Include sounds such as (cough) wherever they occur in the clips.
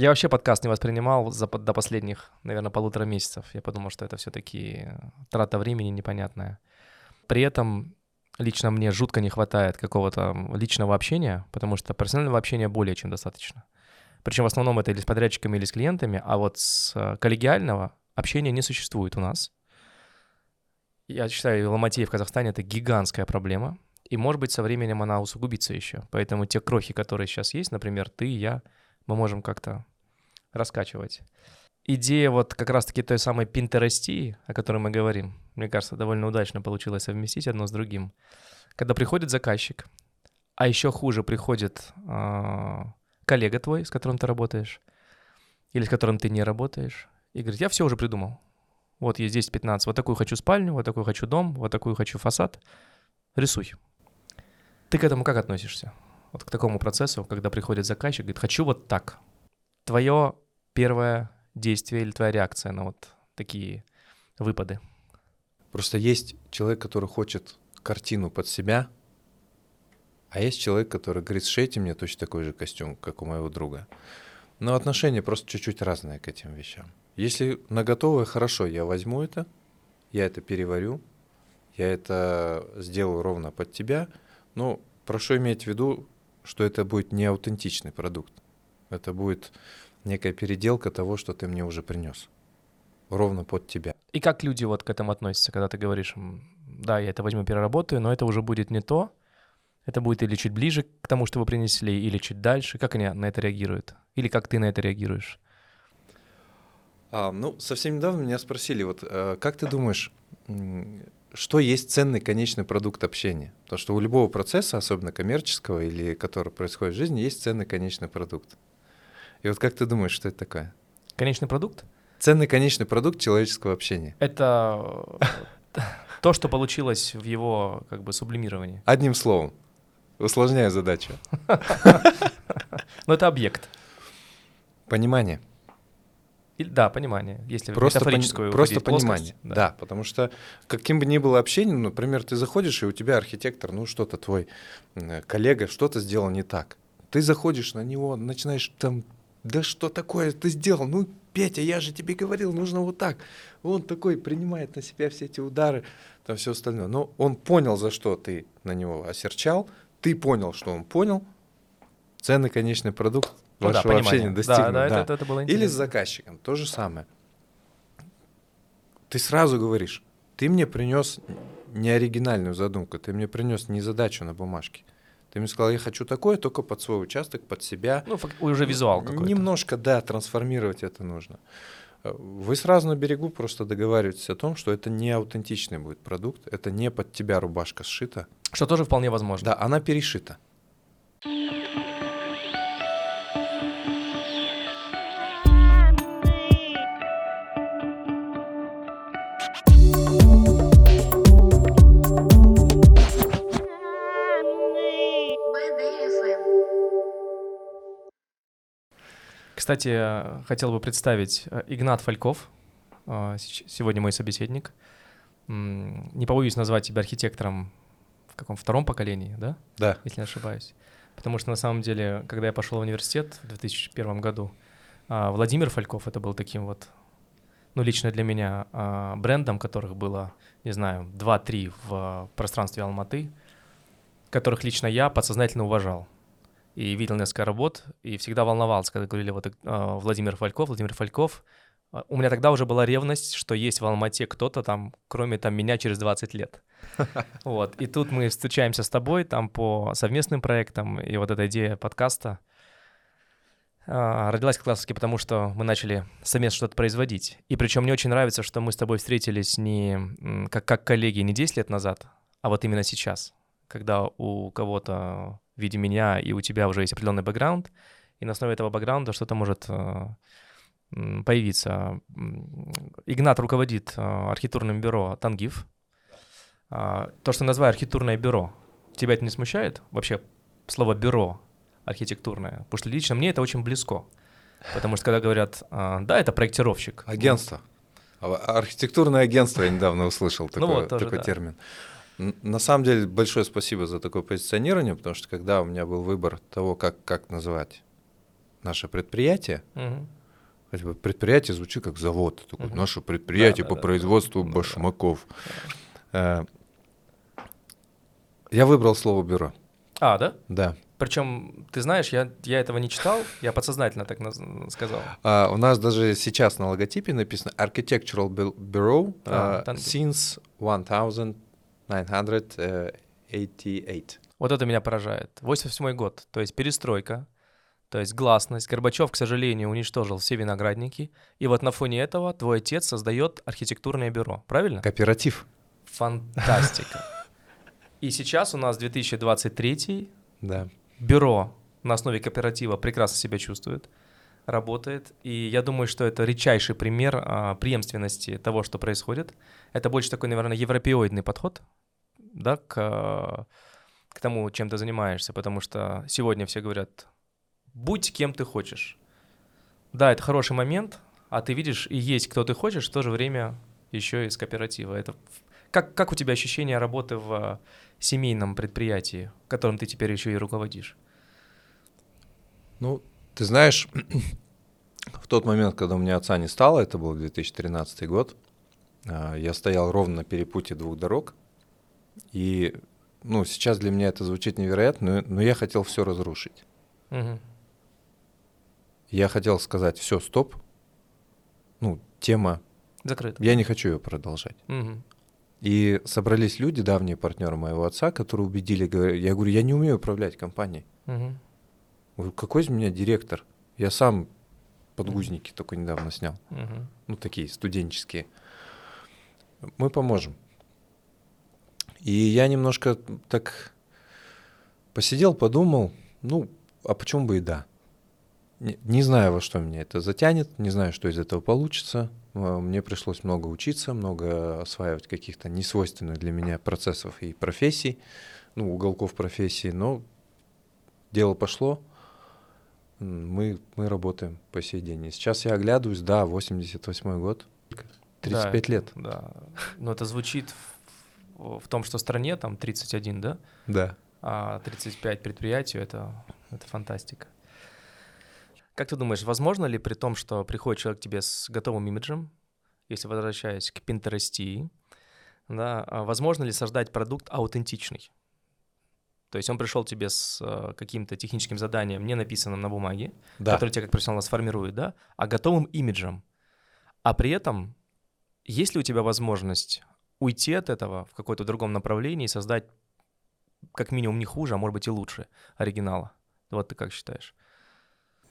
Я вообще подкаст не воспринимал за, до последних, наверное, полутора месяцев. Я подумал, что это все-таки трата времени непонятная. При этом лично мне жутко не хватает какого-то личного общения, потому что персонального общения более чем достаточно. Причем в основном это или с подрядчиками, или с клиентами, а вот с э, коллегиального общения не существует у нас. Я считаю, ломотея в Казахстане — это гигантская проблема, и, может быть, со временем она усугубится еще. Поэтому те крохи, которые сейчас есть, например, ты, я, мы можем как-то раскачивать. Идея вот как раз-таки той самой пинтерестии, о которой мы говорим, мне кажется, довольно удачно получилось совместить одно с другим. Когда приходит заказчик, а еще хуже приходит э, коллега твой, с которым ты работаешь, или с которым ты не работаешь, и говорит, я все уже придумал. Вот есть 10-15, вот такую хочу спальню, вот такую хочу дом, вот такую хочу фасад. Рисуй. Ты к этому как относишься? Вот к такому процессу, когда приходит заказчик, говорит, хочу вот так. Твое первое действие или твоя реакция на вот такие выпады? Просто есть человек, который хочет картину под себя, а есть человек, который говорит, сшейте мне точно такой же костюм, как у моего друга. Но отношения просто чуть-чуть разные к этим вещам. Если на готовое, хорошо, я возьму это, я это переварю, я это сделаю ровно под тебя, но прошу иметь в виду, что это будет не аутентичный продукт. Это будет некая переделка того, что ты мне уже принес. Ровно под тебя. И как люди вот к этому относятся, когда ты говоришь, да, я это возьму, переработаю, но это уже будет не то, это будет или чуть ближе к тому, что вы принесли, или чуть дальше. Как они на это реагируют? Или как ты на это реагируешь? А, ну, совсем недавно меня спросили, вот э, как ты думаешь, что есть ценный конечный продукт общения? Потому что у любого процесса, особенно коммерческого или который происходит в жизни, есть ценный конечный продукт. И вот как ты думаешь, что это такое? Конечный продукт? Ценный конечный продукт человеческого общения. Это э, то, что получилось в его как бы сублимировании. Одним словом, усложняю задачу. (laughs) Но это объект. Понимание. Да, понимание. Если просто метафорическую Просто понимание, да. да. Потому что каким бы ни было общение, ну, например, ты заходишь, и у тебя архитектор, ну, что-то твой коллега что-то сделал не так. Ты заходишь на него, начинаешь там да что такое ты сделал? Ну, Петя, я же тебе говорил, нужно вот так. Он такой принимает на себя все эти удары, там все остальное. Но он понял, за что ты на него осерчал, ты понял, что он понял, ценный конечный продукт ну, вашего да, общения достигнут. Да, да, да. Это, это было Или с заказчиком, то же самое. Ты сразу говоришь, ты мне принес не оригинальную задумку, ты мне принес не задачу на бумажке. Ты мне сказал, я хочу такое, только под свой участок, под себя. Ну, уже визуал какой-то. Немножко, да, трансформировать это нужно. Вы сразу на берегу просто договариваетесь о том, что это не аутентичный будет продукт, это не под тебя рубашка сшита. Что тоже вполне возможно. Да, она перешита. Кстати, хотел бы представить э, Игнат Фальков, э, сегодня мой собеседник. Не побоюсь назвать тебя архитектором в каком втором поколении, да? Да. Если не ошибаюсь. Потому что на самом деле, когда я пошел в университет в 2001 году, а, Владимир Фальков это был таким вот, ну лично для меня, а, брендом, которых было, не знаю, 2-3 в пространстве Алматы, которых лично я подсознательно уважал и видел несколько работ, и всегда волновался, когда говорили вот э, Владимир Фальков, Владимир Фальков. А, у меня тогда уже была ревность, что есть в Алмате кто-то там, кроме там меня через 20 лет. (laughs) Вот, и тут мы встречаемся с тобой там по совместным проектам, и вот эта идея подкаста э, родилась как раз таки потому, что мы начали совместно что-то производить. И причем мне очень нравится, что мы с тобой встретились не как, как коллеги не 10 лет назад, а вот именно сейчас, когда у кого-то в виде меня, и у тебя уже есть определенный бэкграунд, и на основе этого бэкграунда что-то может э, появиться. Игнат руководит э, архитектурным бюро «Тангиф». А, то, что называю архитектурное бюро, тебя это не смущает? Вообще слово «бюро» архитектурное? Потому что лично мне это очень близко. Потому что когда говорят, э, да, это проектировщик. Агентство. Архитектурное агентство я недавно услышал такой, ну вот, тоже, такой да. термин. На самом деле, большое спасибо за такое позиционирование, потому что когда у меня был выбор того, как, как называть наше предприятие, угу. хотя бы предприятие звучит как завод, такое, угу. наше предприятие да, по да, производству да, башмаков. Да. Я выбрал слово бюро. А, да? Да. Причем, ты знаешь, я, я этого не читал, я подсознательно так сказал. А, у нас даже сейчас на логотипе написано Architectural Bureau а, uh, since 1000 988. Вот это меня поражает. 88 год, то есть перестройка, то есть гласность. Горбачев, к сожалению, уничтожил все виноградники. И вот на фоне этого твой отец создает архитектурное бюро, правильно? Кооператив. Фантастика. (laughs) И сейчас у нас 2023 да. бюро на основе кооператива прекрасно себя чувствует работает. И я думаю, что это редчайший пример а, преемственности того, что происходит. Это больше такой, наверное, европеоидный подход да, к, а, к тому, чем ты занимаешься. Потому что сегодня все говорят, будь кем ты хочешь. Да, это хороший момент, а ты видишь, и есть кто ты хочешь, в то же время еще из кооператива. Это как, как у тебя ощущение работы в а, семейном предприятии, которым ты теперь еще и руководишь? Ну, ты знаешь, в тот момент, когда у меня отца не стало, это был 2013 год, а, я стоял ровно на перепутье двух дорог, и, ну, сейчас для меня это звучит невероятно, но, но я хотел все разрушить. Мгм. Я хотел сказать, все, стоп, ну, тема, Закрыто. я не хочу ее продолжать. Мгм. И собрались люди, давние партнеры моего отца, которые убедили, я говорю, я не умею управлять компанией. Мгм. Говорю, какой из меня директор? Я сам подгузники только недавно снял. Мгм. ну, такие студенческие. Мы поможем. И я немножко так посидел, подумал, ну, а почему бы и да? Не, не знаю, во что меня это затянет, не знаю, что из этого получится. А, Мне пришлось много учиться, много осваивать каких-то несвойственных для меня процессов и профессий, ну, уголков профессии, но дело пошло, мы, мы работаем по сей день. И сейчас я оглядываюсь, да, 88 год, 35 Да, лет. Да. Но это звучит в, в том, что стране там 31, да? Да. А 35 предприятию это, это фантастика. Как ты думаешь, возможно ли при том, что приходит человек к тебе с готовым имиджем, если возвращаясь к Пинтерестии, да, а возможно ли создать продукт аутентичный? То есть он пришел тебе с э, каким-то техническим заданием, не написанным на бумаге, Да. который тебя как профессионала сформирует, да, а готовым имиджем. А при этом есть ли у тебя возможность уйти от этого в какое-то другом направлении и создать как минимум не хуже, а может быть и лучше оригинала? Вот ты как считаешь?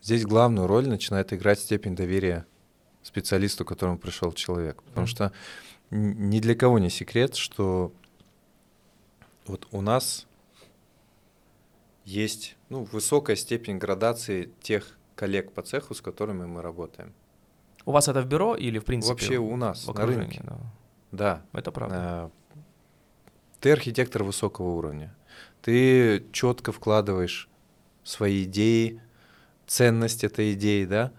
Здесь главную роль начинает играть степень доверия специалисту, к которому пришел человек. Потому Мгм. что ни для кого не секрет, что вот у нас есть ну, высокая степень градации тех коллег по цеху, с которыми мы работаем. У вас это в бюро или в принципе? Вообще у нас в на рынке. да. Да. Это правда. А, Ты архитектор высокого уровня. Ты четко вкладываешь свои идеи, ценность этой идеи, да?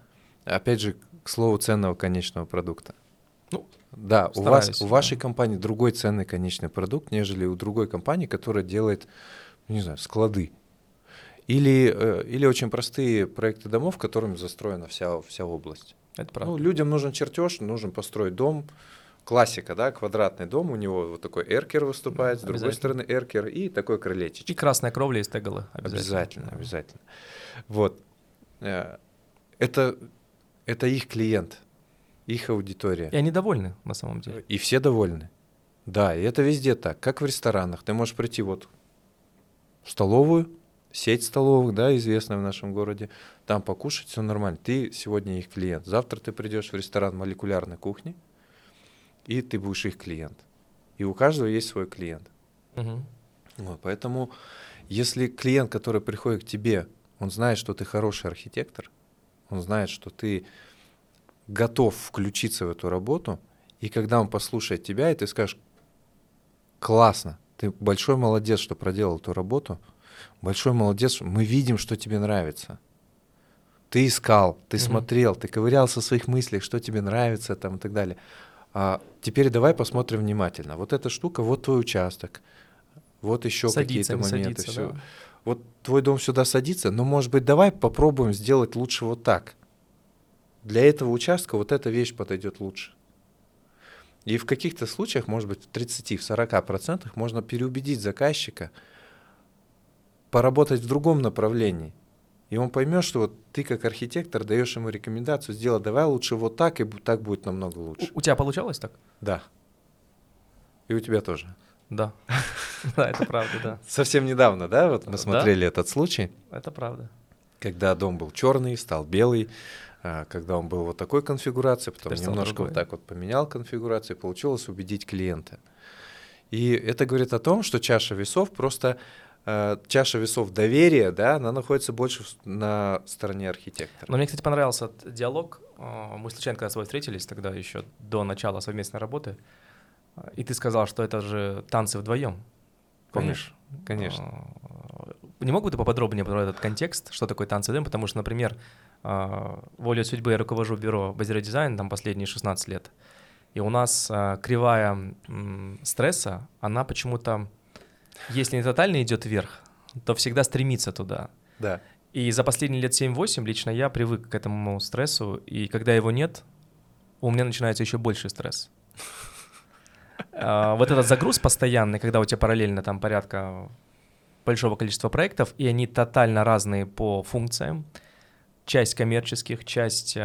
Опять же, к слову ценного конечного продукта. Ну, да, у вас, стараюсь, у да. вашей компании другой ценный конечный продукт, нежели у другой компании, которая делает, не знаю, склады. Или, э, или очень простые проекты домов, которыми застроена вся, вся область. Это правда. Ну, людям нужен чертеж, нужно построить дом. Классика, да, квадратный дом, у него вот такой эркер выступает, с другой Обязательно. стороны эркер и такой крылечечек. И красная кровля из теголы. Обязательно, Да. обязательно. Вот. Э, Это, это их клиент, их аудитория. И они довольны на самом деле. И все довольны. Да, и это везде так, как в ресторанах. Ты можешь прийти вот в столовую, сеть столовых, да, известная в нашем городе, там покушать, все нормально. Ты сегодня их клиент. Завтра ты придешь в ресторан молекулярной кухни, и ты будешь их клиент. И у каждого есть свой клиент. Мгм. Вот, поэтому, если клиент, который приходит к тебе, он знает, что ты хороший архитектор, он знает, что ты готов включиться в эту работу, и когда он послушает тебя, и ты скажешь, классно, ты большой молодец, что проделал эту работу, большой молодец, мы видим, что тебе нравится. Ты искал, ты Мгм. смотрел, ты ковырялся в своих мыслях, что тебе нравится там и так далее. А теперь давай посмотрим внимательно. Вот эта штука, вот твой участок, вот еще какие-то моменты. садится, всё. да. вот твой дом сюда садится, но, может быть, давай попробуем сделать лучше вот так. Для этого участка вот эта вещь подойдет лучше. И в каких-то случаях, может быть, в 30, в 40 процентах можно переубедить заказчика поработать в другом направлении. И он поймет, что вот ты как архитектор даешь ему рекомендацию сделать, давай лучше вот так, и так будет намного лучше. У, у тебя получалось так? Да. И у тебя тоже. Да. (laughs) Да, это правда, да. (laughs) Совсем недавно, да, вот мы смотрели этот случай. Это правда. Когда дом был черный, стал белый, а, когда он был вот такой конфигурации, потом немножко вот так вот поменял конфигурацию, получилось убедить клиента. И это говорит о том, что чаша весов просто чаша весов доверия, да, она находится больше на стороне архитектора. Но мне, кстати, понравился диалог. А, мы случайно когда с тобой встретились тогда еще до начала совместной работы, и ты сказал, что это же танцы вдвоем. Помнишь? Конечно. Не мог бы ты поподробнее про этот контекст, что такое танцы вдвоем? Потому что, например, волей судьбы я руковожу бюро Базира Дизайн там последние 16 лет. И у нас кривая стресса, она почему-то, если не тотально идет вверх, то всегда стремится туда. Да. И за последние лет 7-8 лично я привык к этому стрессу, и когда его нет, у меня начинается еще больше стресс. (laughs) А, вот этот загруз постоянный, когда у тебя параллельно там порядка большого количества проектов, и они тотально разные по функциям, часть коммерческих, часть э,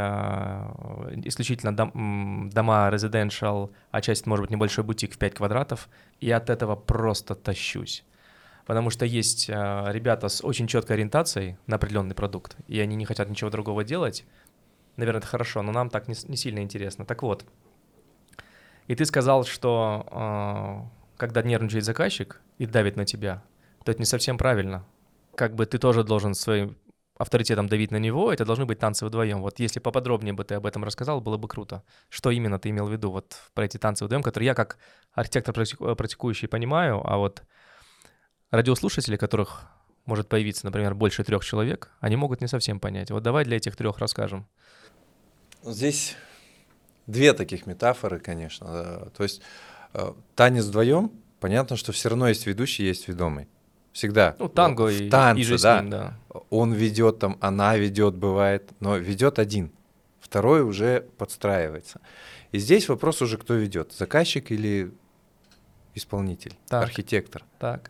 исключительно дом, дома residential, а часть, может быть, небольшой бутик в 5 квадратов, и от этого просто тащусь. Потому что есть э, ребята с очень четкой ориентацией на определенный продукт, и они не хотят ничего другого делать. Наверное, это хорошо, но нам так не, не сильно интересно. Так вот, и ты сказал, что э, когда нервничает заказчик и давит на тебя, то это не совсем правильно. Как бы ты тоже должен своим авторитетом давить на него, это должны быть танцы вдвоем. Вот если поподробнее бы ты об этом рассказал, было бы круто. Что именно ты имел в виду вот про эти танцы вдвоем, которые я как архитектор практикующий понимаю, а вот радиослушатели, которых может появиться, например, больше трех человек, они могут не совсем понять. Вот давай для этих трех расскажем. Здесь Две таких метафоры, конечно. То есть э, танец вдвоем, понятно, что все равно есть ведущий, есть ведомый. Всегда. Ну, танго и, танце, и же да. ним, да. Он ведет там, она ведет, бывает, но ведет один. Второй уже подстраивается. И здесь вопрос уже, кто ведет, заказчик или исполнитель, так, архитектор. Так.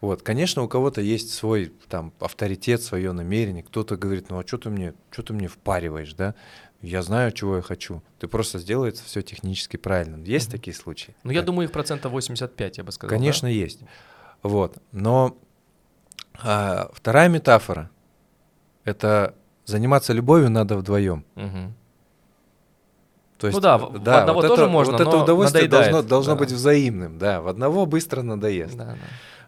Вот, конечно, у кого-то есть свой там авторитет, свое намерение. Кто-то говорит, ну а что ты мне, что ты мне впариваешь, да? я знаю, чего я хочу. Ты просто сделай все технически правильно. Есть mm-hmm. такие случаи? Ну, я думаю, их процентов 85, я бы сказал. Конечно, да? есть. Вот. Но а, вторая метафора — это заниматься любовью надо вдвоем. Угу. То есть, ну да, да в одного вот тоже это, можно, вот это удовольствие должно, должно да. быть взаимным, да, в одного быстро надоест. Да, да.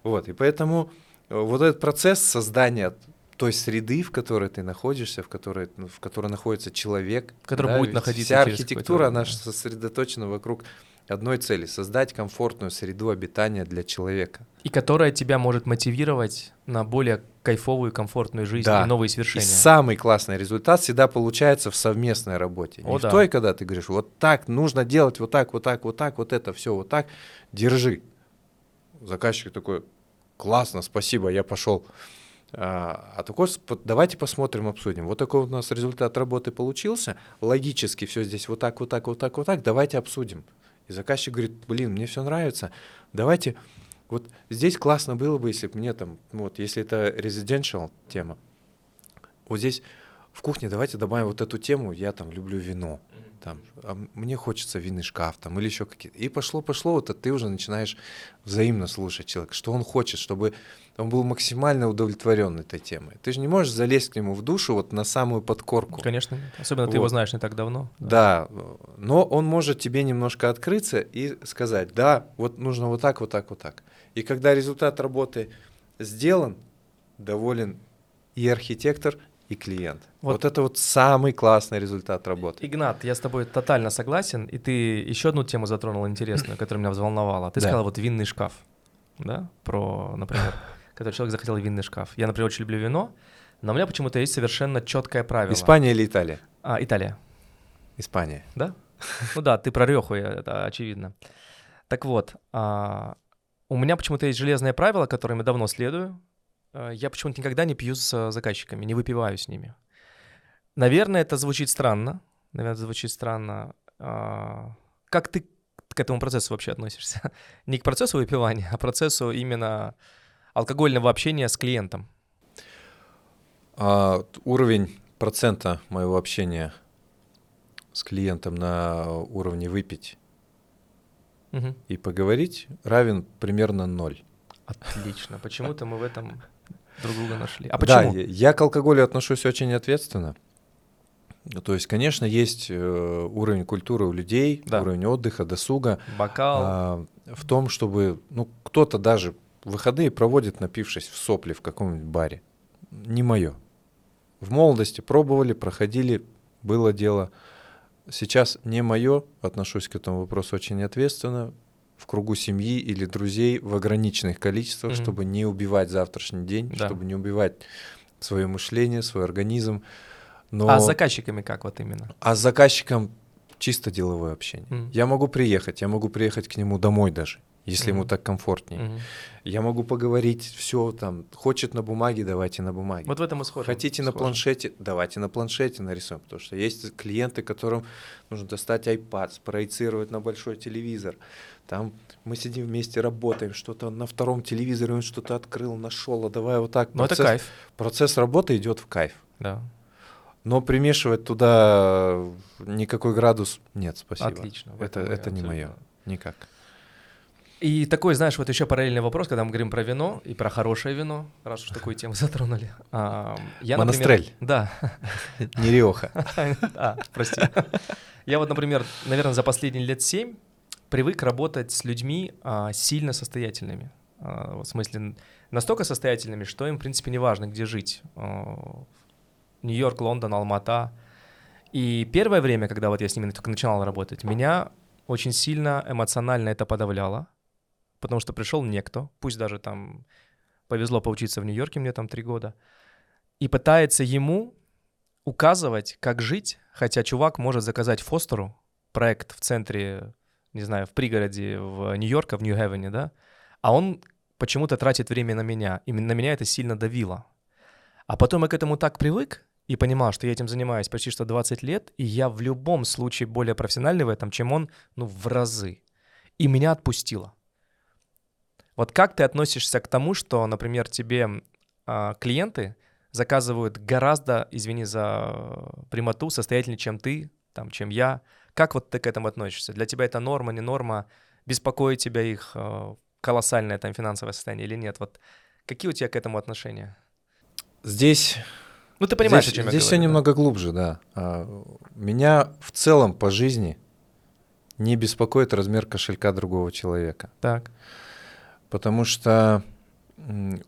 Вот, и поэтому э, вот этот процесс создания той среды, в которой ты находишься, в которой, ну, в которой находится человек. В да, будет находиться Вся архитектура, она сосредоточена вокруг одной цели — создать комфортную среду обитания для человека. И которая тебя может мотивировать на более кайфовую, комфортную жизнь да. и новые свершения. И самый классный результат всегда получается в совместной работе. О, Не да. в той, когда ты говоришь, вот так, нужно делать вот так, вот так, вот так, вот это все вот так, держи. Заказчик такой, классно, спасибо, я пошел. А, а такой, давайте посмотрим, обсудим. Вот такой у нас результат работы получился. Логически все здесь вот так, вот так, вот так, вот так. Давайте обсудим. И заказчик говорит, блин, мне все нравится. Давайте, вот здесь классно было бы, если бы мне там, ну вот если это residential тема, вот здесь в кухне давайте добавим вот эту тему, я там люблю вино там, а мне хочется винный шкаф, там, или еще какие-то. И пошло-пошло, вот а ты уже начинаешь взаимно слушать человека, что он хочет, чтобы он был максимально удовлетворен этой темой. Ты же не можешь залезть к нему в душу вот на самую подкорку. Конечно, особенно вот. ты его знаешь не так давно. Да. да, но он может тебе немножко открыться и сказать, да, вот нужно вот так, вот так, вот так. И когда результат работы сделан, доволен и архитектор, и клиент. Вот. вот это вот самый классный результат работы. Игнат, я с тобой тотально согласен, и ты еще одну тему затронул интересную, (laughs) которая меня взволновала. Ты да. сказал вот винный шкаф, да, про, например, (laughs) когда человек захотел винный шкаф. Я, например, очень люблю вино, но у меня почему-то есть совершенно четкое правило. Испания или Италия? А, Италия. Испания. Да? (laughs) Ну да, ты про Реху, это очевидно. Так вот, а, у меня почему-то есть железное правило, которым я давно следую, я почему-то никогда не пью с э, заказчиками, не выпиваю с ними. Наверное, это звучит странно. Наверное, это звучит странно. А, как ты к этому процессу вообще относишься? (laughs) Не к процессу выпивания, а к процессу именно алкогольного общения с клиентом. А, уровень процента моего общения с клиентом на уровне выпить угу. и поговорить равен примерно ноль. Отлично. Почему-то мы в этом друг друга нашли. А почему? Да, я к алкоголю отношусь очень ответственно. То есть, конечно, есть э, уровень культуры у людей, да. уровень отдыха, досуга. Бокал. А, в том, чтобы, ну, кто-то даже выходные проводит, напившись в сопли в каком-нибудь баре. Не мое. В молодости пробовали, проходили, было дело. Сейчас не мое, отношусь к этому вопросу очень ответственно, в кругу семьи или друзей в ограниченных количествах, mm-hmm. чтобы не убивать завтрашний день, да. чтобы не убивать свое мышление, свой организм. Но... А с заказчиками как вот именно? А с заказчиком чисто деловое общение. Mm. Я могу приехать, я могу приехать к нему домой даже, если mm. ему так комфортнее. Mm. Я могу поговорить, все там, хочет на бумаге, давайте на бумаге. Вот в этом и схожим. Хотите схожим. на планшете, давайте на планшете нарисуем, потому что есть клиенты, которым нужно достать iPad, спроецировать на большой телевизор. Там мы сидим вместе, работаем, что-то на втором телевизоре он что-то открыл, нашел, а давай вот так. Ну это кайф. Процесс работы идет в кайф. Да. Но примешивать туда никакой градус нет, спасибо. Отлично. Это, это не мое. Никак. И такой, знаешь, вот еще параллельный вопрос, когда мы говорим про вино и про хорошее вино, раз уж такую тему (laughs) затронули. А, я, Монастрель. да. (laughs) Не Риоха. (laughs) А, прости. Я вот, например, наверное, за последние лет семь привык работать с людьми а, сильно состоятельными. А, в смысле, настолько состоятельными, что им, в принципе, не важно, где жить. А, Нью-Йорк, Лондон, Алмата. И первое время, когда вот я с ними только начинал работать, меня очень сильно эмоционально это подавляло, потому что пришел некто, пусть даже там повезло поучиться в Нью-Йорке, мне там три года, и пытается ему указывать, как жить, хотя чувак может заказать Фостеру проект в центре, не знаю, в пригороде в Нью-Йорке, в Нью-Хевене, да, а он почему-то тратит время на меня. Именно меня это сильно давило. А потом я к этому так привык, и понимал, что я этим занимаюсь почти что 20 лет, и я в любом случае более профессиональный в этом, чем он, ну, в разы. И меня отпустило. Вот как ты относишься к тому, что, например, тебе э, клиенты заказывают гораздо, извини за прямоту, состоятельнее, чем ты, там, чем я. Как вот ты к этому относишься? Для тебя это норма, не норма? Беспокоит тебя их э, колоссальное там финансовое состояние или нет? Вот какие у тебя к этому отношения? Здесь ну, ты понимаешь, здесь, о чем я Здесь все немного глубже, да. А, меня в целом по жизни не беспокоит размер кошелька другого человека. Так. Потому что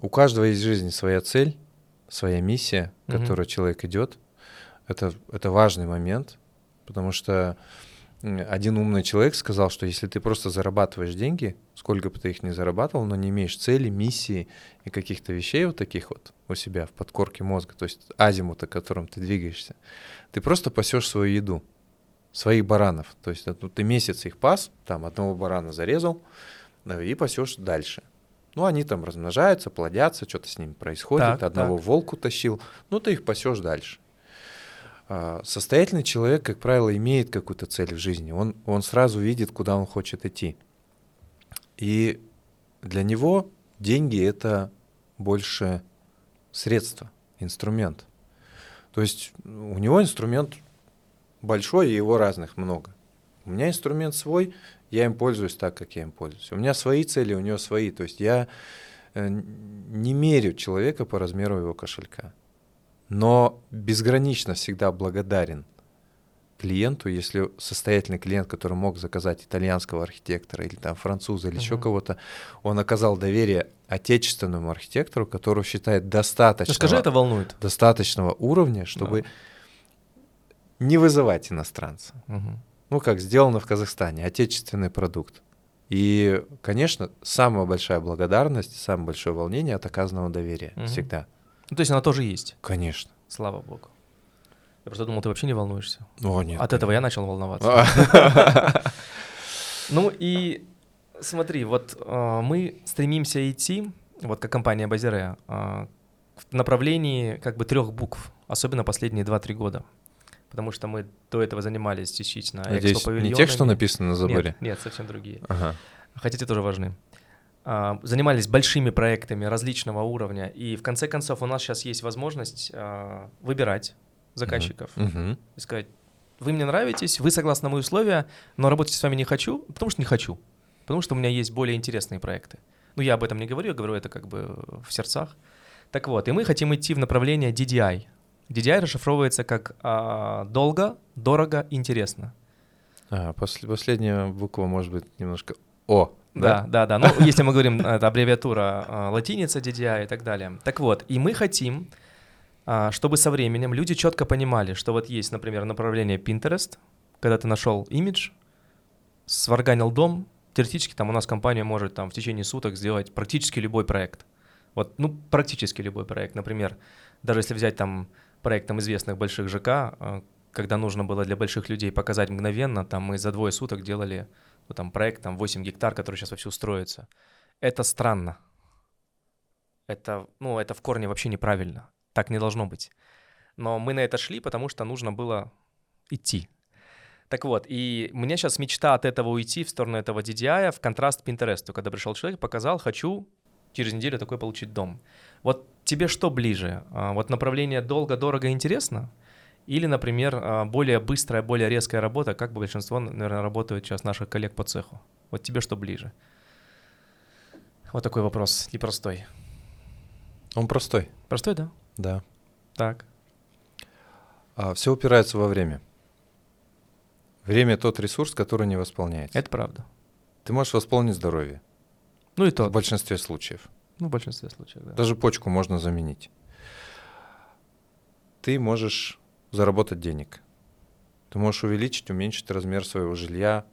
у каждого есть в жизни своя цель, своя миссия, к угу. которой человек идет. Это, это важный момент, потому что один умный человек сказал, что если ты просто зарабатываешь деньги, сколько бы ты их ни зарабатывал, но не имеешь цели, миссии и каких-то вещей вот таких вот у себя в подкорке мозга, то есть азимута, которым ты двигаешься, ты просто пасешь свою еду, своих баранов. То есть ну, ты месяц их пас, там одного барана зарезал и пасешь дальше. Ну, они там размножаются, плодятся, что-то с ними происходит. Так, одного так. волку тащил, ну, ты их пасешь дальше. А, состоятельный человек, как правило, имеет какую-то цель в жизни. Он, он сразу видит, куда он хочет идти. И для него деньги — это больше средство, инструмент. То есть у него инструмент большой, и его разных много. У меня инструмент свой, я им пользуюсь так, как я им пользуюсь. У меня свои цели, у него свои. То есть я э, не мерю человека по размеру его кошелька но безгранично всегда благодарен клиенту, если состоятельный клиент, который мог заказать итальянского архитектора или там француза или uh-huh. еще кого-то, он оказал доверие отечественному архитектору, которого считает достаточно. Скажи, это волнует. Достаточного уровня, чтобы да. не вызывать иностранца. Uh-huh. Ну, как сделано в Казахстане, отечественный продукт. И, конечно, самая большая благодарность, самое большое волнение от оказанного доверия uh-huh. всегда. Ну, то есть она тоже есть? Конечно. Слава богу. Я просто думал, ты вообще не волнуешься. О, нет. От этого я начал волноваться. (laughs) Ну и смотри, вот э, мы стремимся идти, вот как компания Базире, э, в направлении как бы трех букв, особенно последние 2-3 года. Потому что мы до этого занимались частично Надеюсь, не тех, что написано на заборе? Нет, нет совсем другие. Ага. Хотя те тоже важны. А, занимались большими проектами различного уровня, и в конце концов у нас сейчас есть возможность а, выбирать заказчиков uh-huh. и сказать, вы мне нравитесь, вы согласны на мои условия, но работать с вами не хочу, потому что не хочу, потому что у меня есть более интересные проекты. Ну, я об этом не говорю, я говорю это как бы в сердцах. Так вот, и мы хотим идти в направление DDI. DDI расшифровывается как а, долго, дорого, интересно. А, после, последняя буква может быть немножко О. Да, да, да. да. Ну, если мы говорим, это аббревиатура а, латиница DDI и так далее. Так вот, и мы хотим, а, чтобы со временем люди четко понимали, что вот есть, например, направление Pinterest, когда ты нашел имидж, сварганил дом, теоретически там у нас компания может там в течение суток сделать практически любой проект. Вот, ну, практически любой проект. Например, даже если взять там проект там известных больших ЖК, а, когда нужно было для больших людей показать мгновенно, там мы за двое суток делали ну, там проект, там 8 гектар, который сейчас вовсю строится. Это странно. Это, ну, это в корне вообще неправильно. Так не должно быть. Но мы на это шли, потому что нужно было идти. Так вот, и меня сейчас мечта от этого уйти в сторону этого DDI в контраст Pinterest. Когда пришел человек, показал, хочу через неделю такой получить дом. Вот тебе что ближе? А, вот направление долго, дорого, интересно? Или, например, а, более быстрая, более резкая работа, как бы большинство, наверное, работают сейчас наших коллег по цеху. Вот тебе что ближе? Вот такой вопрос, непростой. Он простой. Простой, да? Да. Так. А, все упирается во время. Время тот ресурс, который не восполняется. Это правда. Ты можешь восполнить здоровье. Ну и то. В большинстве случаев. Ну, в большинстве случаев, да. Даже почку можно заменить. Ты можешь заработать денег. Ты можешь увеличить, уменьшить размер своего жилья,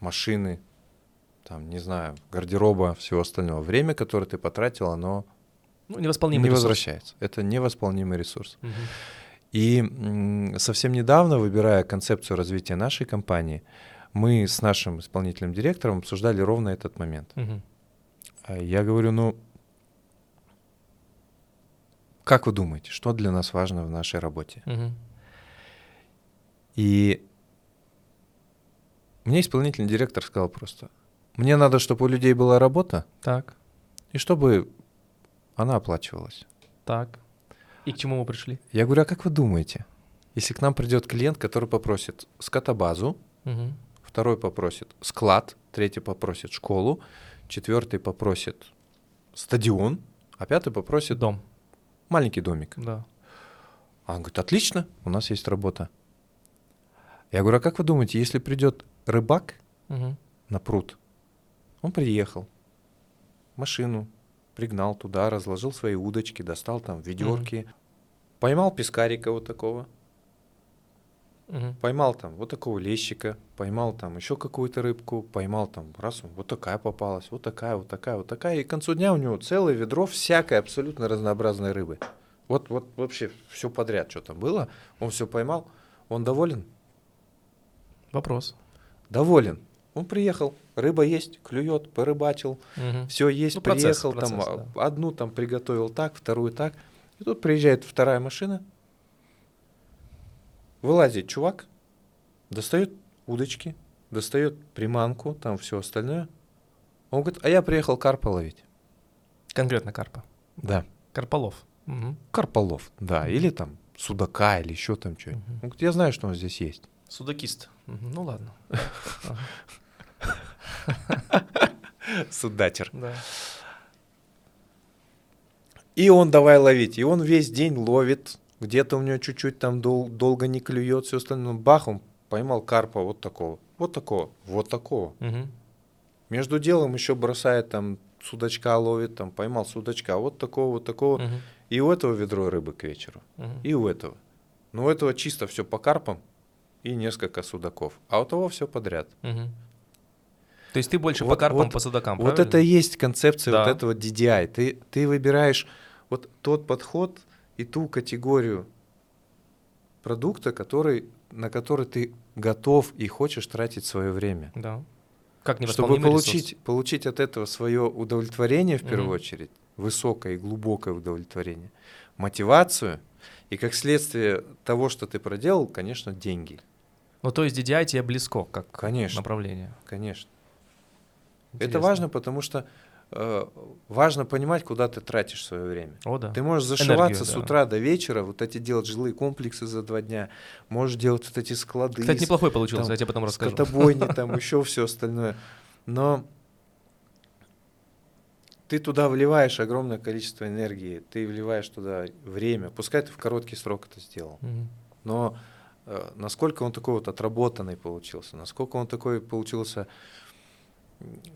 машины, там, не знаю, гардероба, всего остального. Время, которое ты потратил, оно ну, невосполнимый не ресурс. возвращается. Это невосполнимый ресурс. Угу. И совсем недавно, выбирая концепцию развития нашей компании, мы с нашим исполнительным директором обсуждали ровно этот момент. Угу. Я говорю, ну, как вы думаете, что для нас важно в нашей работе? Угу. И мне исполнительный директор сказал просто, мне надо, чтобы у людей была работа. Так. И чтобы она оплачивалась. Так. И к чему мы пришли? Я говорю, а как вы думаете, если к нам придет клиент, который попросит скотобазу, угу. второй попросит склад, третий попросит школу, четвертый попросит стадион, а пятый попросит дом. Маленький домик. Да. А он говорит, отлично, у нас есть работа. Я говорю, а как вы думаете, если придет рыбак угу. на пруд, он приехал, машину пригнал туда, разложил свои удочки, достал там ведерки, угу. поймал пескарика вот такого, угу. поймал там вот такого лещика, поймал там еще какую-то рыбку, поймал там раз, вот такая попалась, вот такая, вот такая, вот такая, и к концу дня у него целое ведро всякой абсолютно разнообразной рыбы. Вот, вот вообще все подряд, что там было, он все поймал, он доволен? Вопрос. Доволен. Он приехал, рыба есть, клюет, порыбачил, угу. все есть, ну, приехал, процесс, там процесс, да. одну там приготовил так, вторую так. И тут приезжает вторая машина, вылазит чувак, достает удочки, достает приманку, там все остальное. Он говорит, а я приехал карпа ловить. Конкретно карпа? Да. Карполов? Угу. Карполов, да. Угу. Или там судака, или еще там что-нибудь. Угу. Он говорит, я знаю, что он здесь есть. Судакист. Угу. Ну ладно. Судачер. Да. И он давай ловить. И он весь день ловит. Где-то у него чуть-чуть там дол- долго не клюет, все остальное. Бах, он поймал карпа вот такого, вот такого, вот такого. Угу. Между делом еще бросает там судачка ловит, там поймал судачка, вот такого, вот такого. Угу. И у этого ведро рыбы к вечеру, угу. и у этого. Но у этого чисто все по карпам и несколько судаков, а у того все подряд. Угу. То есть ты больше вот, по карпам, вот, по судакам, Вот это и есть концепция да. вот этого DDI. Ты, ты выбираешь вот тот подход и ту категорию продукта, который, на который ты готов и хочешь тратить свое время. Да. Как Чтобы получить, получить от этого свое удовлетворение в первую угу. очередь высокое и глубокое удовлетворение, мотивацию и как следствие того, что ты проделал, конечно, деньги. Ну, то есть DDI тебе близко, как конечно, направление. Конечно. Интересно. Это важно, потому что важно понимать, куда ты тратишь свое время. О, да. Ты можешь зашиваться Энергию, с да. утра до вечера, вот эти делать жилые комплексы за два дня, можешь делать вот эти склады. Кстати, неплохой получился, там, я тебе потом расскажу. Скотобойни, (laughs) там еще все остальное. Но ты туда вливаешь огромное количество энергии, ты вливаешь туда время, пускай ты в короткий срок это сделал, mm но э, насколько он такой вот отработанный получился, насколько он такой получился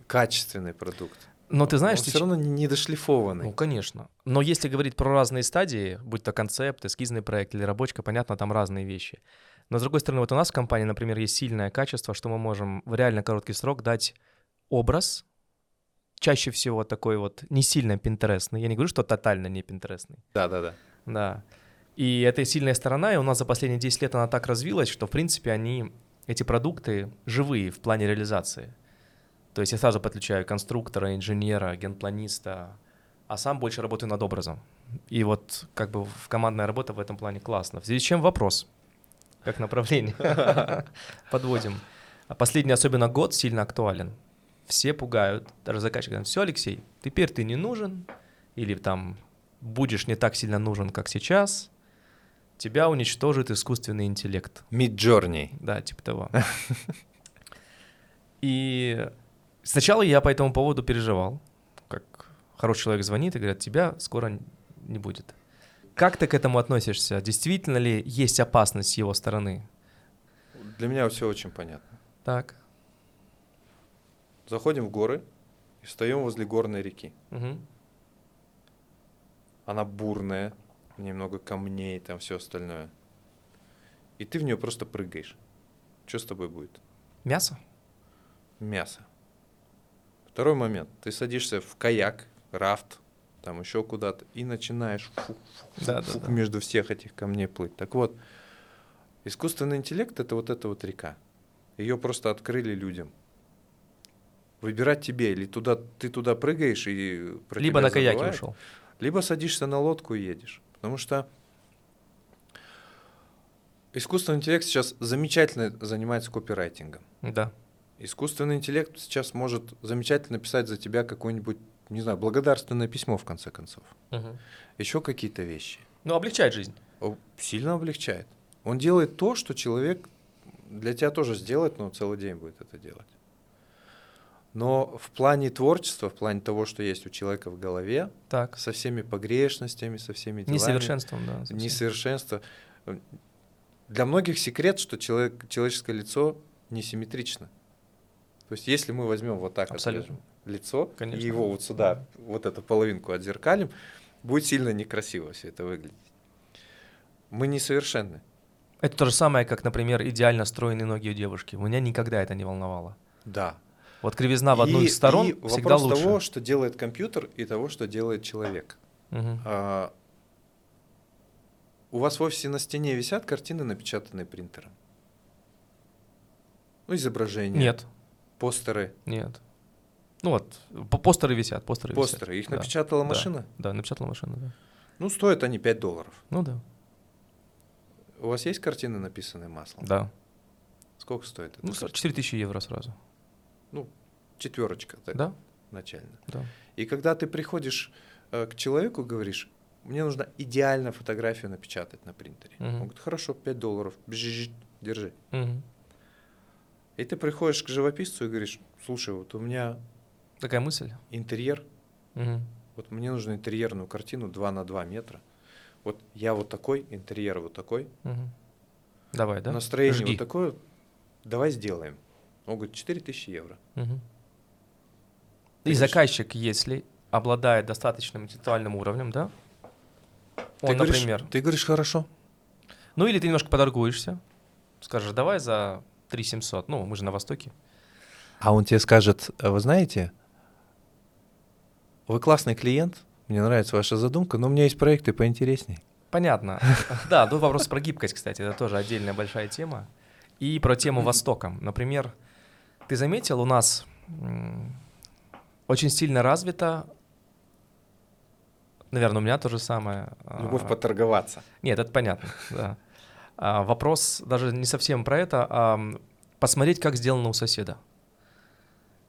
качественный продукт. Но ты знаешь, он все равно не дошлифованный. Ну, конечно. Но если говорить про разные стадии, будь то концепт, эскизный проект или рабочка, понятно, там разные вещи. Но с другой стороны, вот у нас в компании, например, есть сильное качество, что мы можем в реально короткий срок дать образ, чаще всего такой вот не сильно пинтерестный. Я не говорю, что тотально не пинтерестный. Да, да, да. Да. И это сильная сторона, и у нас за последние 10 лет она так развилась, что, в принципе, они, эти продукты живые в плане реализации. То есть я сразу подключаю конструктора, инженера, генпланиста, а сам больше работаю над образом. И вот как бы в командная работа в этом плане классно. В связи с чем вопрос, как направление. (laughs) Подводим. Последний, особенно год, сильно актуален все пугают, даже заказчик говорит, все, Алексей, теперь ты не нужен, или там будешь не так сильно нужен, как сейчас, тебя уничтожит искусственный интеллект. Mid-journey. Да, типа того. (laughs) И сначала я по этому поводу переживал, как хороший человек звонит и говорит, тебя скоро не будет. Как ты к этому относишься? Действительно ли есть опасность с его стороны? Для меня все очень понятно. Так. Заходим в горы и встаем возле горной реки. Угу. Она бурная, немного камней, там все остальное. И ты в нее просто прыгаешь. Что с тобой будет? Мясо? Мясо. Второй момент. Ты садишься в каяк, рафт, там еще куда-то, и начинаешь фу, фу, да, фу, да, да. между всех этих камней плыть. Так вот, искусственный интеллект — это вот эта вот река. Ее просто открыли людям выбирать тебе, или туда, ты туда прыгаешь и про Либо на каяке ушел. Либо садишься на лодку и едешь. Потому что искусственный интеллект сейчас замечательно занимается копирайтингом. Да. Искусственный интеллект сейчас может замечательно писать за тебя какое-нибудь, не знаю, благодарственное письмо, в конце концов. Угу. Еще какие-то вещи. Ну, облегчает жизнь. Сильно облегчает. Он делает то, что человек для тебя тоже сделает, но целый день будет это делать. Но в плане творчества, в плане того, что есть у человека в голове, так. со всеми погрешностями, со всеми делами, несовершенством, да, совсем. несовершенство. Для многих секрет, что человек, человеческое лицо несимметрично. То есть, если мы возьмем вот так Абсолютно. лицо Конечно. и его вот сюда, вот эту половинку отзеркалим, будет сильно некрасиво все это выглядеть. Мы несовершенны. Это то же самое, как, например, идеально стройные ноги у девушки. Меня никогда это не волновало. Да, вот кривизна в одну и, из сторон и всегда вопрос лучше. того, что делает компьютер, и того, что делает человек. Угу. А, у вас в офисе на стене висят картины, напечатанные принтером? Ну, изображения. Нет. Постеры. Нет. Ну вот, постеры висят, постеры, постеры. висят. Их напечатала да. машина? Да, да, напечатала машина, да. Ну, стоят они 5 долларов. Ну да. У вас есть картины, написанные маслом? Да. Сколько стоит это? Ну, 4 тысячи евро сразу ну, четверочка так, да? начально. Да. И когда ты приходишь э, к человеку, говоришь, мне нужно идеально фотографию напечатать на принтере. Угу. Он говорит, хорошо, 5 долларов, бжж, держи. Угу. И ты приходишь к живописцу и говоришь, слушай, вот у меня... Такая мысль? Интерьер. Угу. Вот мне нужно интерьерную картину 2 на 2 метра. Вот я вот такой, интерьер вот такой. Угу. Давай, да? Настроение Жги. вот такое. Давай сделаем. Он говорит, 4000 евро. Угу. И заказчик, если обладает достаточным интеллектуальным уровнем, да? Он, ты говоришь, например... Ты говоришь, хорошо. Ну или ты немножко подоргуешься, скажешь, давай за 3 700, ну мы же на Востоке. А он тебе скажет, вы знаете, вы классный клиент, мне нравится ваша задумка, но у меня есть проекты поинтересней. Понятно. (laughs) Да, тут вопрос про гибкость, кстати, это тоже отдельная большая тема. И про тему Востока. Например, ты заметил, у нас очень сильно развито Наверное, у меня то же самое. Любовь поторговаться. Нет, это понятно, да. А, вопрос даже не совсем про это, а посмотреть, как сделано у соседа.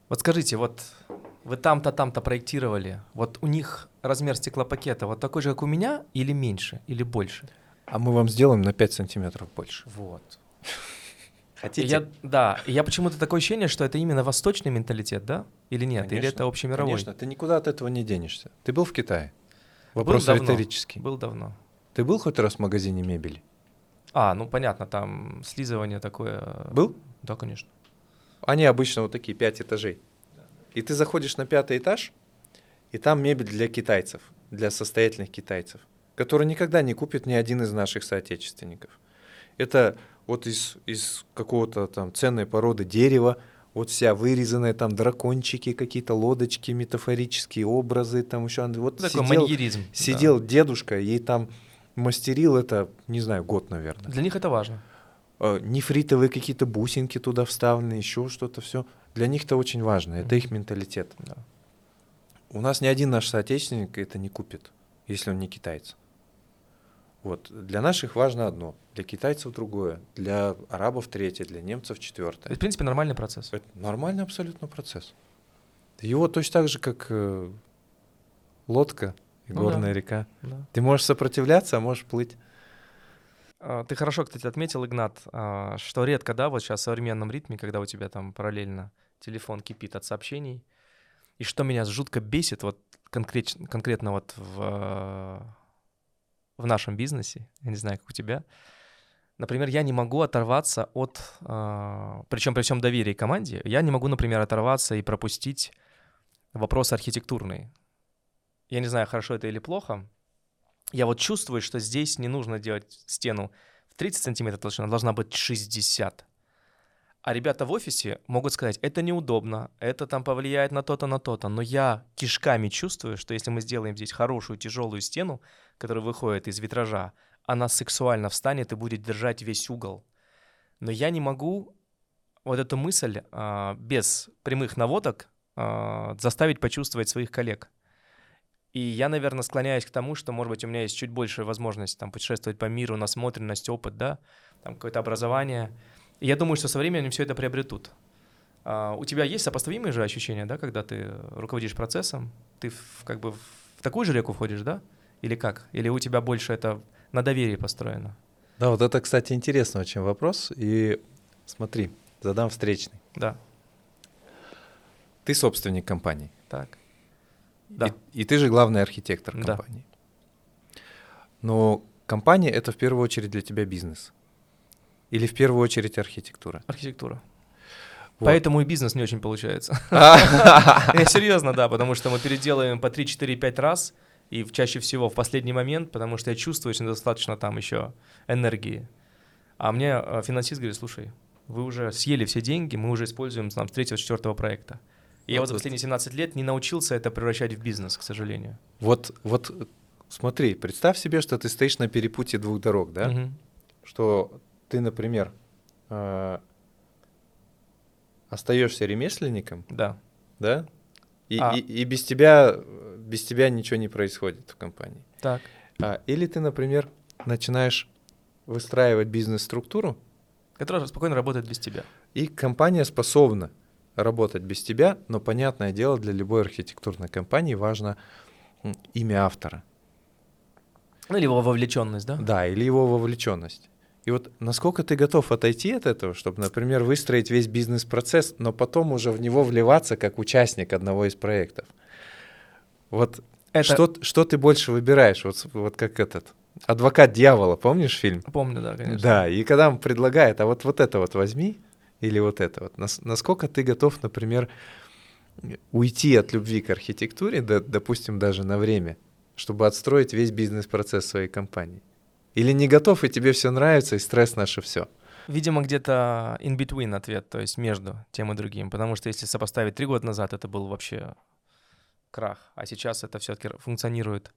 Вот скажите, вот вы там-то, там-то проектировали, вот у них размер стеклопакета вот такой же, как у меня, или меньше, или больше? А мы вам сделаем на 5 сантиметров больше. Вот. (laughs) Хотите? Я, да, я почему-то такое ощущение, что это именно восточный менталитет, да? Или нет? Конечно, или это общемировой? Конечно, ты никуда от этого не денешься. Ты был в Китае? Вопрос был давно, риторический. Был давно. Ты был хоть раз в магазине мебели? А, ну понятно, там слизывание такое. Был? Да, конечно. Они обычно вот такие, пять этажей. И ты заходишь на пятый этаж, и там мебель для китайцев, для состоятельных китайцев, которые никогда не купит ни один из наших соотечественников. Это вот из, из какого-то там ценной породы дерева, вот вся вырезанная, там дракончики, какие-то лодочки, метафорические образы, там еще... Вот Такой сидел, маньеризм. Сидел да. дедушка, ей там мастерил это, не знаю, год, наверное. Для них это важно. Э, нефритовые какие-то бусинки туда вставлены, еще что-то, все. Для них это очень важно, это их менталитет. Да. У нас ни один наш соотечественник это не купит, если он не китаец. Вот. Для наших важно одно, для китайцев другое, для арабов третье, для немцев четвертое. Это, в принципе, нормальный процесс. Это нормальный абсолютно процесс. Его точно так же, как э, лодка ну горная да. река. Да. Ты можешь сопротивляться, а можешь плыть. А, ты хорошо, кстати, отметил, Игнат, а, что редко, да, вот сейчас в современном ритме, когда у тебя там параллельно телефон кипит от сообщений, и что меня жутко бесит, вот конкрет, конкретно вот в, в нашем бизнесе, я не знаю, как у тебя, например, я не могу оторваться от, а, причем при всем доверии команде, я не могу, например, оторваться и пропустить вопрос архитектурный. Я не знаю, хорошо это или плохо, я вот чувствую, что здесь не нужно делать стену в 30 сантиметров толщина, должна быть 60. А ребята в офисе могут сказать, это неудобно, это там повлияет на то-то, на то-то. Но я кишками чувствую, что если мы сделаем здесь хорошую тяжелую стену, которая выходит из витража, она сексуально встанет и будет держать весь угол. Но я не могу вот эту мысль а, без прямых наводок а, заставить почувствовать своих коллег. И я, наверное, склоняюсь к тому, что, может быть, у меня есть чуть больше возможность там путешествовать по миру, насмотренность, опыт, да, там какое-то образование. И я думаю, что со временем все это приобретут. А, у тебя есть сопоставимые же ощущения, да, когда ты руководишь процессом? Ты в, как бы в такую же реку входишь, да? Или как? Или у тебя больше это на доверии построено? Да, вот это, кстати, интересный очень вопрос. И смотри, задам встречный. Да. Ты собственник компании. Так. Да. И, и ты же главный архитектор компании. Да. Но компания это в первую очередь для тебя бизнес. Или в первую очередь архитектура? Архитектура. Вот. Поэтому и бизнес не очень получается. Я (laughs) (laughs) серьезно, да, потому что мы переделаем по 3, 4, 5 раз, и чаще всего в последний момент, потому что я чувствую, что недостаточно там еще энергии. А мне э, финансист говорит, слушай, вы уже съели все деньги, мы уже используем там, с третьего, четвертого проекта. Я вот за последние 17 лет не научился это превращать в бизнес, к сожалению. Вот, вот смотри, представь себе, что ты стоишь на перепутье двух дорог, да? Угу. Что ты, например, э, остаешься ремесленником, да, да, и, а. и, и без тебя без тебя ничего не происходит в компании. Так. А, или ты, например, начинаешь выстраивать бизнес-структуру, которая спокойно работает без тебя. И компания способна работать без тебя, но понятное дело, для любой архитектурной компании важно имя автора. Ну, или его вовлеченность, да? Да, или его вовлеченность. И вот насколько ты готов отойти от этого, чтобы, например, выстроить весь бизнес-процесс, но потом уже в него вливаться как участник одного из проектов. Вот это... что, что ты больше выбираешь, вот, вот как этот адвокат дьявола, помнишь фильм? Помню, да, конечно. Да, и когда он предлагает, а вот вот это вот возьми, или вот это вот. Насколько ты готов, например, уйти от любви к архитектуре, допустим, даже на время, чтобы отстроить весь бизнес-процесс своей компании? Или не готов, и тебе все нравится, и стресс наше все? Видимо, где-то in between ответ, то есть между тем и другим. Потому что если сопоставить три года назад, это был вообще крах, а сейчас это все-таки функционирует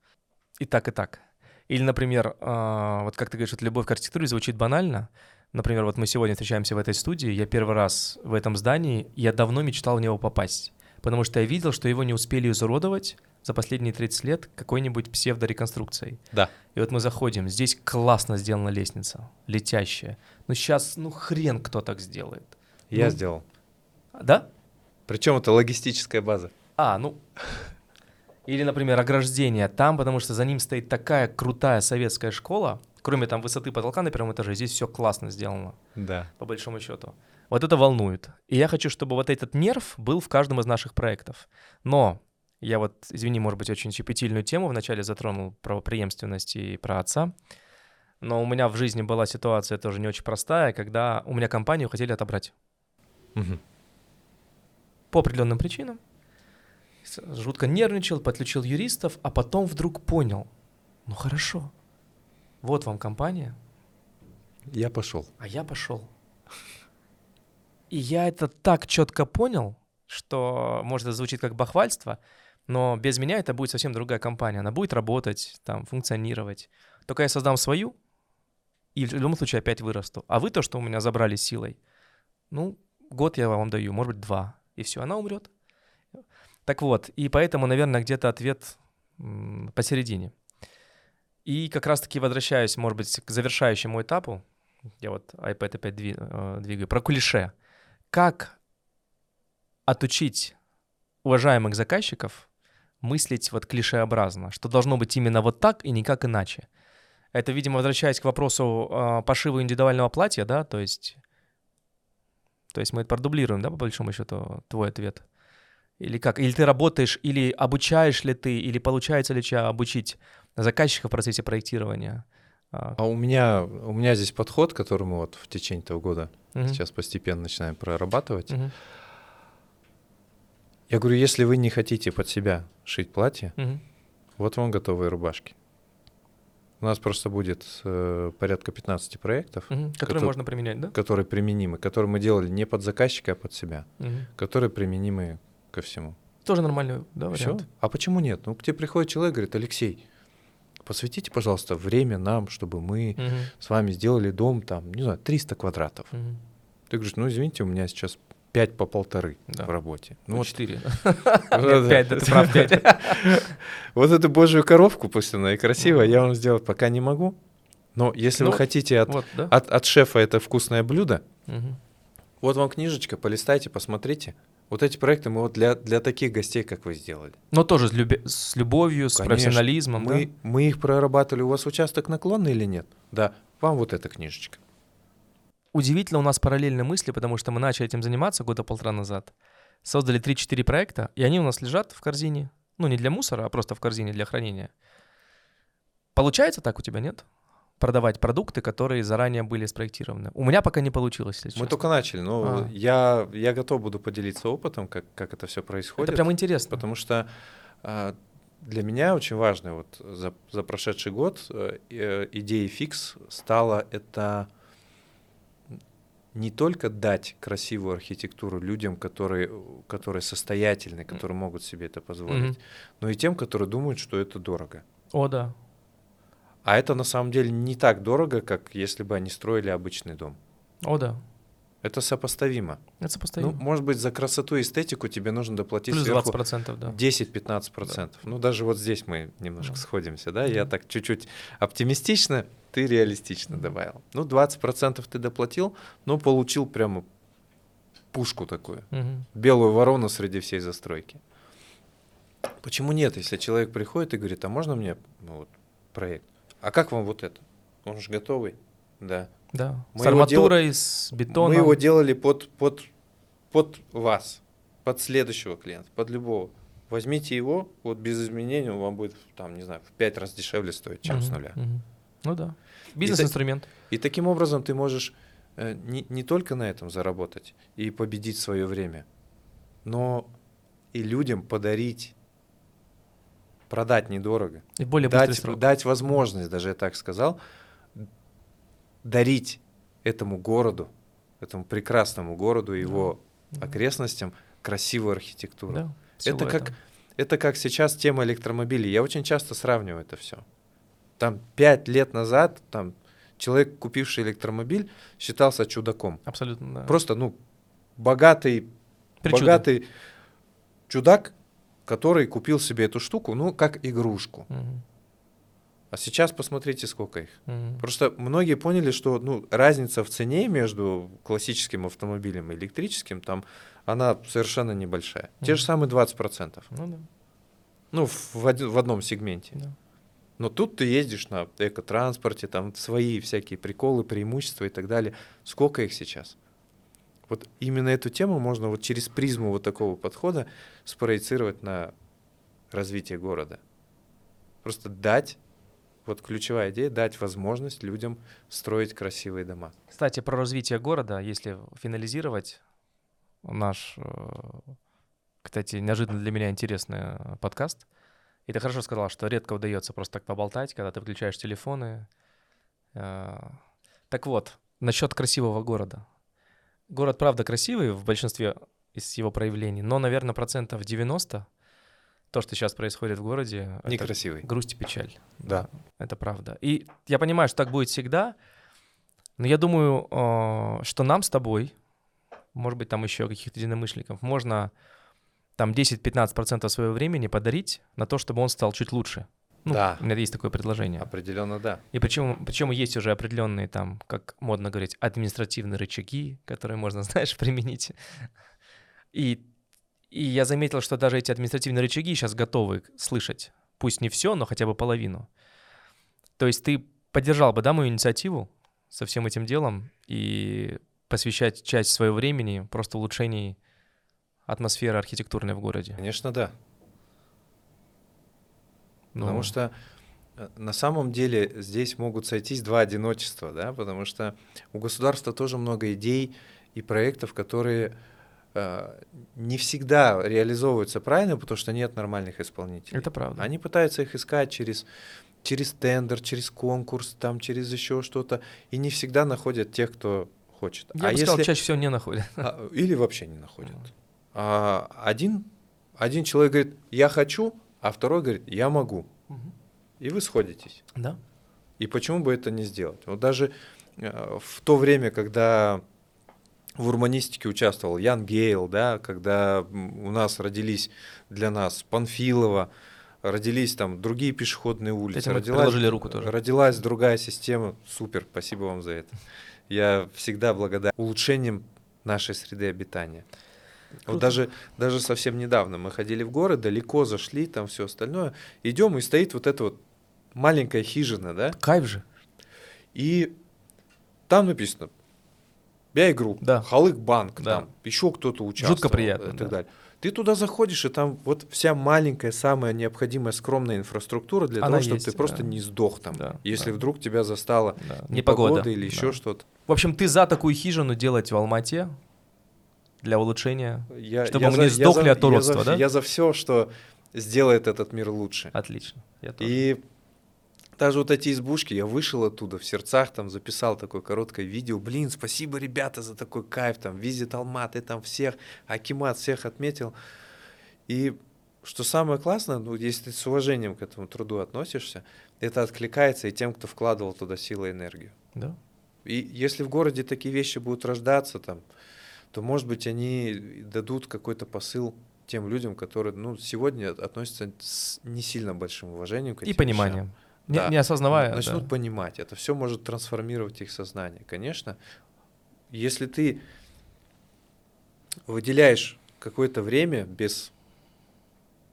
и так, и так. Или, например, э, вот как ты говоришь, вот любовь к архитектуре звучит банально, Например, вот мы сегодня встречаемся в этой студии, я первый раз в этом здании, я давно мечтал в него попасть. потому что я видел, что его не успели изуродовать за последние 30 лет какой-нибудь псевдореконструкцией. Да. И вот мы заходим, здесь классно сделана лестница, летящая. Но сейчас, ну хрен кто так сделает. Я ну, сделал. Да? Причем это логистическая база. А, ну... Или, например, ограждение там, потому что за ним стоит такая крутая советская школа, кроме там высоты потолка на первом этаже, здесь все классно сделано. Да. По большому счету. Вот это волнует. И я хочу, чтобы вот этот нерв был в каждом из наших проектов. Но я вот, извини, может быть, очень щепетильную тему вначале затронул про преемственность и про отца. Но у меня в жизни была ситуация тоже не очень простая, когда у меня компанию хотели отобрать. Угу. По определенным причинам. Жутко нервничал, подключил юристов, а потом вдруг понял, ну хорошо, вот вам компания. Я пошел. А я пошел. И я это так четко понял, что, может, это звучит как бахвальство, но без меня это будет совсем другая компания. Она будет работать, там, функционировать. Только я создам свою, и в любом случае опять вырасту. А вы то, что у меня забрали силой, ну, год я вам даю, может быть, два, и все, она умрет. Так вот, и поэтому, наверное, где-то ответ посередине. И как раз-таки возвращаюсь, может быть, к завершающему этапу. Я вот iPad опять э, двигаю. Про кулише. Как отучить уважаемых заказчиков мыслить вот клишеобразно, что должно быть именно вот так и никак иначе. Это, видимо, возвращаясь к вопросу э, пошива индивидуального платья, да, то есть, то есть мы это продублируем, да, по большому счету, твой ответ. Или как? Или ты работаешь, или обучаешь ли ты, или получается ли тебя обучить заказчика в процессе проектирования? А, а у меня, у меня здесь подход, который мы вот в течение этого года угу. сейчас постепенно начинаем прорабатывать. Угу. Я говорю, если вы не хотите под себя шить платье, угу. вот вам готовые рубашки. У нас просто будет э, порядка 15 проектов, угу. которые, которые можно применять, да? Которые применимы, которые мы делали не под заказчика, а под себя, угу. которые применимы ко всему. Тоже нормальный, да, вариант. Все? А почему нет? Ну, к тебе приходит человек, говорит, Алексей, посвятите, пожалуйста, время нам, чтобы мы угу. с вами сделали дом там, не знаю, 300 квадратов. Угу. Ты говоришь, ну, извините, у меня сейчас 5 по полторы да. в работе. Ну, 4. 5, (laughs) (laughs) да ты прав, 5. Вот эту божью коровку пусть она и красивая, я вам сделать пока не могу. Но если вы ну, хотите от шефа это вкусное блюдо, вот вам книжечка, полистайте, посмотрите. Вот эти проекты мы вот для, для таких гостей, как вы сделали. Но тоже с, люби- с любовью, с Конечно. профессионализмом. Мы, да? мы их прорабатывали. У вас участок наклонный или нет? Да. Вам вот эта книжечка. Удивительно у нас параллельные мысли, потому что мы начали этим заниматься года полтора назад. Создали 3-4 проекта, и они у нас лежат в корзине. Ну, не для мусора, а просто в корзине для хранения. Получается так у тебя, нет? Продавать продукты, которые заранее были спроектированы. У меня пока не получилось. Если Мы честно. только начали, но а. я, я готов буду поделиться опытом, как, как это все происходит. Это прям интересно. Потому что а, для меня очень важно вот за, за прошедший год э, э идеей фикс стала это не только дать красивую архитектуру людям, которые, которые состоятельны, которые могут себе это позволить, mm-hmm. но и тем, которые думают, что это дорого. О, да. А это на самом деле не так дорого, как если бы они строили обычный дом. О, да. Это сопоставимо. Это сопоставимо. Ну, может быть, за красоту и эстетику тебе нужно доплатить Плюс сверху 20%, да. 10-15%. Да. Ну, даже вот здесь мы немножко да. сходимся, да? Я так чуть-чуть оптимистично, ты реалистично добавил. Ну, 20% ты доплатил, но получил прямо пушку такую. Угу. Белую ворону среди всей застройки. Почему нет, если человек приходит и говорит, а можно мне ну, вот, проект? А как вам вот это? Он же готовый, да. Да, мы с арматурой, дел... с бетоном. Мы его делали под, под, под вас, под следующего клиента, под любого. Возьмите его, вот без изменений он вам будет, там, не знаю, в пять раз дешевле стоить, чем угу, с нуля. Угу. Ну да, бизнес-инструмент. И, и таким образом ты можешь э, не, не только на этом заработать и победить свое время, но и людям подарить продать недорого. И более дать, срок. дать возможность, даже я так сказал, дарить этому городу, этому прекрасному городу его да. окрестностям красивую архитектуру. Да, это, как, это как сейчас тема электромобилей. Я очень часто сравниваю это все. Там пять лет назад там, человек, купивший электромобиль, считался чудаком. Абсолютно, да. Просто, ну, богатый, Причуда. богатый чудак, который купил себе эту штуку, ну, как игрушку. Мгм. А сейчас посмотрите, сколько их. Мгм. Просто многие поняли, что ну, разница в цене между классическим автомобилем и электрическим, там, она совершенно небольшая. Те же самые 20%. Ну да, Ну, в, в один- в одном сегменте. да. Но тут ты ездишь на экотранспорте, там свои всякие приколы, преимущества и так далее. Сколько их сейчас? Вот именно эту тему можно вот через призму вот такого подхода спроецировать на развитие города. Просто дать, вот ключевая идея, дать возможность людям строить красивые дома. Кстати, про развитие города, если финализировать наш, э, кстати, неожиданно для меня интересный э, подкаст. И ты хорошо сказал, что редко удается просто так поболтать, когда ты включаешь телефоны. Э, Так вот, насчет красивого города. Город, правда, красивый в большинстве из его проявлений, но, наверное, процентов 90 то, что сейчас происходит в городе, это Некрасивый. грусть и печаль. Да. Это правда. И я понимаю, что так будет всегда, но я думаю, э, что нам с тобой, может быть, там еще каких-то единомышленников, можно там 10-15% своего времени подарить на то, чтобы он стал чуть лучше. Ну, Да. У меня есть такое предложение. Определенно да. И причем, причем есть уже определенные там, как модно говорить, административные рычаги, которые можно, (laughs) знаешь, применить. И, и я заметил, что даже эти административные рычаги сейчас готовы слышать. Пусть не все, но хотя бы половину. То есть ты поддержал бы, да, мою инициативу со всем этим делом и посвящать часть своего времени просто улучшению атмосферы архитектурной в городе. Конечно, да. Ну, Потому что э, на самом деле здесь могут сойтись два одиночества, да, потому что у государства тоже много идей и проектов, которые э, не всегда реализовываются правильно, потому что нет нормальных исполнителей. Это правда. Они пытаются их искать через, через тендер, через конкурс, там, через еще что-то, и не всегда находят тех, кто хочет. Я а бы сказал, чаще всего не находят. а, или вообще не находят. А, один, один человек говорит, я хочу, а второй говорит, я могу. И вы сходитесь. Да. И почему бы это не сделать? Вот даже э, в то время, когда в урбанистике участвовал Ян Гейл, да, когда у нас родились для нас Панфилова, родились там другие пешеходные улицы, родилась, руку тоже. родилась другая система, супер, спасибо вам за это. Я всегда благодарен улучшением нашей среды обитания. Вот даже, даже совсем недавно мы ходили в горы, далеко зашли, там все остальное. Идем, и стоит вот эта вот маленькая хижина, да, Кайф же. и там написано Бяй групп, Да. Халык банк, Да. там еще кто-то участвовал. Жутко приятно, И так да. далее. Ты туда заходишь, и там вот вся маленькая, самая необходимая, скромная инфраструктура для Она того, чтобы есть, ты просто да. не сдох там. Да, если да. вдруг тебя застала Да. непогода, Непогода или да. еще что-то. В общем, ты за такую хижину делать в Алмате для улучшения? Я, Чтобы я мы за- не я сдохли за- от уродства, я за, да? Я за все, что сделает этот мир лучше. Отлично. Я тоже. И даже вот эти избушки, я вышел оттуда в сердцах, там записал такое короткое видео. Блин, спасибо, ребята, за такой кайф, там, визит Алматы, там всех, Акимат всех отметил. И что самое классное, ну, если ты с уважением к этому труду относишься, это откликается и тем, кто вкладывал туда силы и энергию. Да. И если в городе такие вещи будут рождаться, там, то, может быть, они дадут какой-то посыл тем людям, которые ну, сегодня относятся с не сильно большим уважением к И этим пониманием. вещам. Не, Да. не осознавая. Начнут да. понимать. Это все может трансформировать их сознание. Конечно, если ты выделяешь какое-то время без,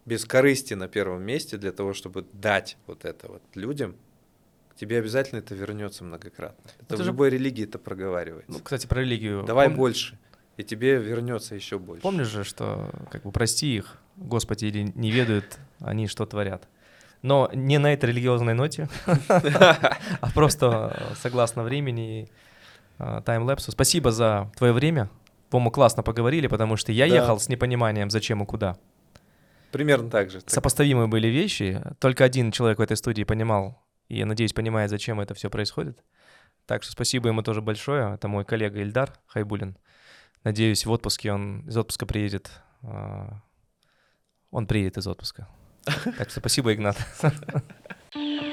без корысти на первом месте для того, чтобы дать вот это вот людям, тебе обязательно это вернется многократно. Это, Это в же- любой религии это проговаривается. Ну, кстати, про религию. Давай Пом- больше, и тебе вернется еще больше. Помнишь же, что как бы прости их, Господи, или не ведают они, что творят. Но не на этой религиозной ноте, а просто согласно времени и э, таймлэпсу. Спасибо за твое время. По-моему, классно поговорили, потому что я ехал с непониманием, зачем и куда. Примерно так же. Сопоставимые были вещи. Только один человек в этой студии понимал, и я надеюсь, понимает, зачем это все происходит. Так что спасибо ему тоже большое. Это мой коллега Ильдар Хайбулин. Надеюсь, в отпуске он из отпуска приедет. а, Он приедет из отпуска. (laughs) Так что спасибо, Игнат. (laughs)